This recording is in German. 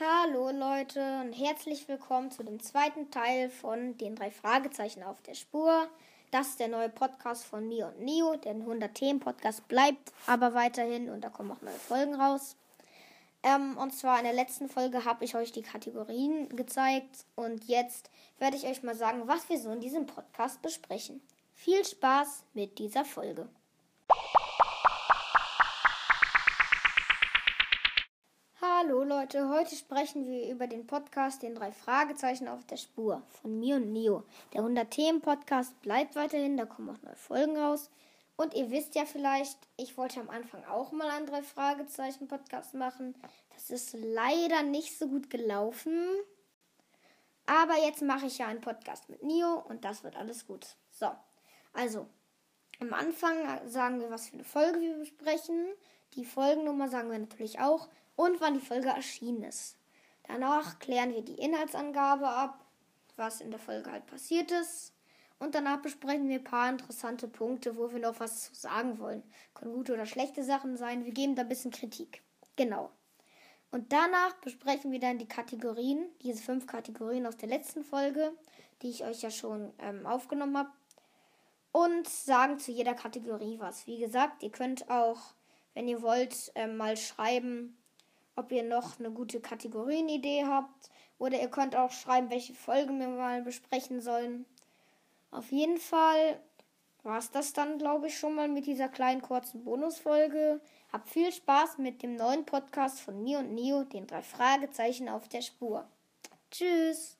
Hallo Leute und herzlich willkommen zu dem zweiten Teil von den drei Fragezeichen auf der Spur. Das ist der neue Podcast von mir und Neo. Der 100 Themen Podcast bleibt aber weiterhin und da kommen auch neue Folgen raus. Ähm, und zwar in der letzten Folge habe ich euch die Kategorien gezeigt und jetzt werde ich euch mal sagen, was wir so in diesem Podcast besprechen. Viel Spaß mit dieser Folge. Leute, heute sprechen wir über den Podcast Den drei Fragezeichen auf der Spur von mir und Neo. Der 100 Themen Podcast bleibt weiterhin, da kommen auch neue Folgen raus. Und ihr wisst ja vielleicht, ich wollte am Anfang auch mal einen drei Fragezeichen Podcast machen. Das ist leider nicht so gut gelaufen. Aber jetzt mache ich ja einen Podcast mit Neo und das wird alles gut. So, also am Anfang sagen wir, was für eine Folge wir besprechen. Die Folgennummer sagen wir natürlich auch und wann die Folge erschienen ist. Danach klären wir die Inhaltsangabe ab, was in der Folge halt passiert ist. Und danach besprechen wir ein paar interessante Punkte, wo wir noch was zu sagen wollen. Können gute oder schlechte Sachen sein. Wir geben da ein bisschen Kritik. Genau. Und danach besprechen wir dann die Kategorien, diese fünf Kategorien aus der letzten Folge, die ich euch ja schon ähm, aufgenommen habe. Und sagen zu jeder Kategorie was. Wie gesagt, ihr könnt auch, wenn ihr wollt, ähm, mal schreiben, ob ihr noch eine gute Kategorienidee habt. Oder ihr könnt auch schreiben, welche Folgen wir mal besprechen sollen. Auf jeden Fall war es das dann, glaube ich, schon mal mit dieser kleinen kurzen Bonusfolge. Habt viel Spaß mit dem neuen Podcast von mir und Neo, den drei Fragezeichen auf der Spur. Tschüss!